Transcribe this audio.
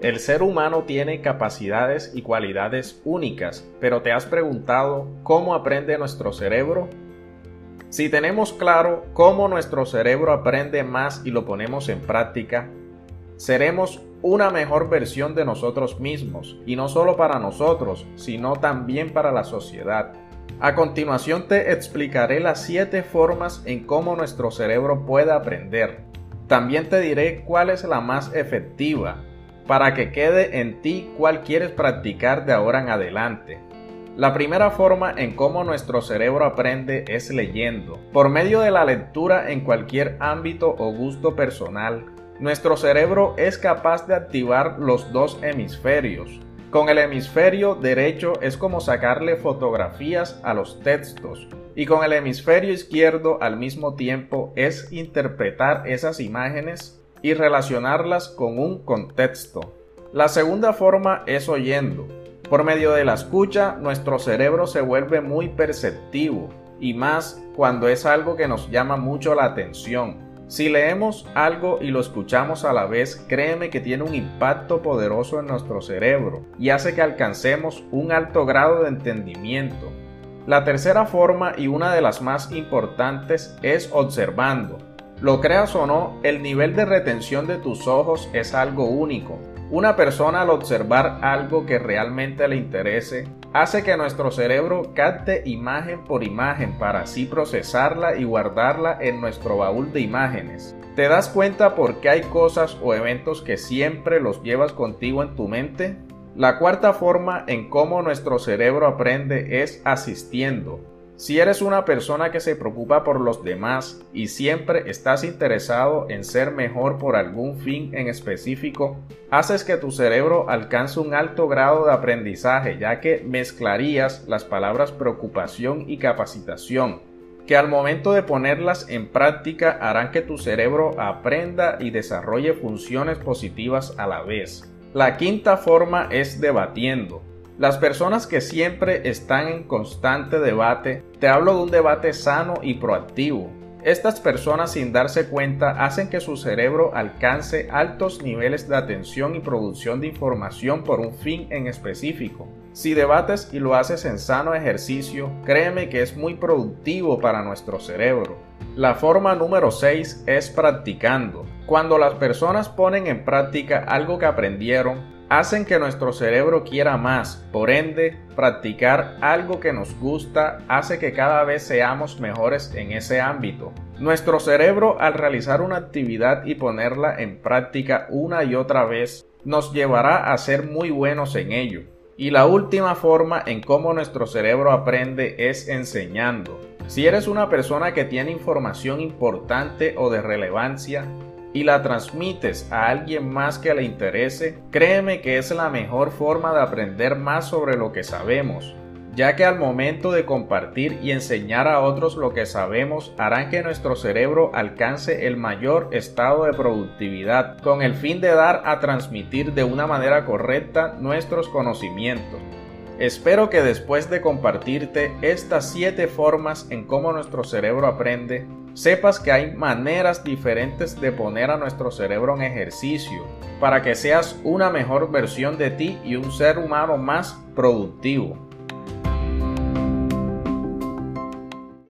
El ser humano tiene capacidades y cualidades únicas, pero ¿te has preguntado cómo aprende nuestro cerebro? Si tenemos claro cómo nuestro cerebro aprende más y lo ponemos en práctica, seremos una mejor versión de nosotros mismos, y no solo para nosotros, sino también para la sociedad. A continuación te explicaré las 7 formas en cómo nuestro cerebro puede aprender. También te diré cuál es la más efectiva para que quede en ti cuál quieres practicar de ahora en adelante. La primera forma en cómo nuestro cerebro aprende es leyendo. Por medio de la lectura en cualquier ámbito o gusto personal, nuestro cerebro es capaz de activar los dos hemisferios. Con el hemisferio derecho es como sacarle fotografías a los textos y con el hemisferio izquierdo al mismo tiempo es interpretar esas imágenes y relacionarlas con un contexto. La segunda forma es oyendo. Por medio de la escucha, nuestro cerebro se vuelve muy perceptivo, y más cuando es algo que nos llama mucho la atención. Si leemos algo y lo escuchamos a la vez, créeme que tiene un impacto poderoso en nuestro cerebro y hace que alcancemos un alto grado de entendimiento. La tercera forma y una de las más importantes es observando. Lo creas o no, el nivel de retención de tus ojos es algo único. Una persona al observar algo que realmente le interese, hace que nuestro cerebro capte imagen por imagen para así procesarla y guardarla en nuestro baúl de imágenes. ¿Te das cuenta por qué hay cosas o eventos que siempre los llevas contigo en tu mente? La cuarta forma en cómo nuestro cerebro aprende es asistiendo. Si eres una persona que se preocupa por los demás y siempre estás interesado en ser mejor por algún fin en específico, haces que tu cerebro alcance un alto grado de aprendizaje ya que mezclarías las palabras preocupación y capacitación, que al momento de ponerlas en práctica harán que tu cerebro aprenda y desarrolle funciones positivas a la vez. La quinta forma es debatiendo. Las personas que siempre están en constante debate, te hablo de un debate sano y proactivo. Estas personas sin darse cuenta hacen que su cerebro alcance altos niveles de atención y producción de información por un fin en específico. Si debates y lo haces en sano ejercicio, créeme que es muy productivo para nuestro cerebro. La forma número 6 es practicando. Cuando las personas ponen en práctica algo que aprendieron, hacen que nuestro cerebro quiera más. Por ende, practicar algo que nos gusta hace que cada vez seamos mejores en ese ámbito. Nuestro cerebro al realizar una actividad y ponerla en práctica una y otra vez nos llevará a ser muy buenos en ello. Y la última forma en cómo nuestro cerebro aprende es enseñando. Si eres una persona que tiene información importante o de relevancia, y la transmites a alguien más que le interese, créeme que es la mejor forma de aprender más sobre lo que sabemos, ya que al momento de compartir y enseñar a otros lo que sabemos harán que nuestro cerebro alcance el mayor estado de productividad, con el fin de dar a transmitir de una manera correcta nuestros conocimientos. Espero que después de compartirte estas 7 formas en cómo nuestro cerebro aprende, sepas que hay maneras diferentes de poner a nuestro cerebro en ejercicio para que seas una mejor versión de ti y un ser humano más productivo.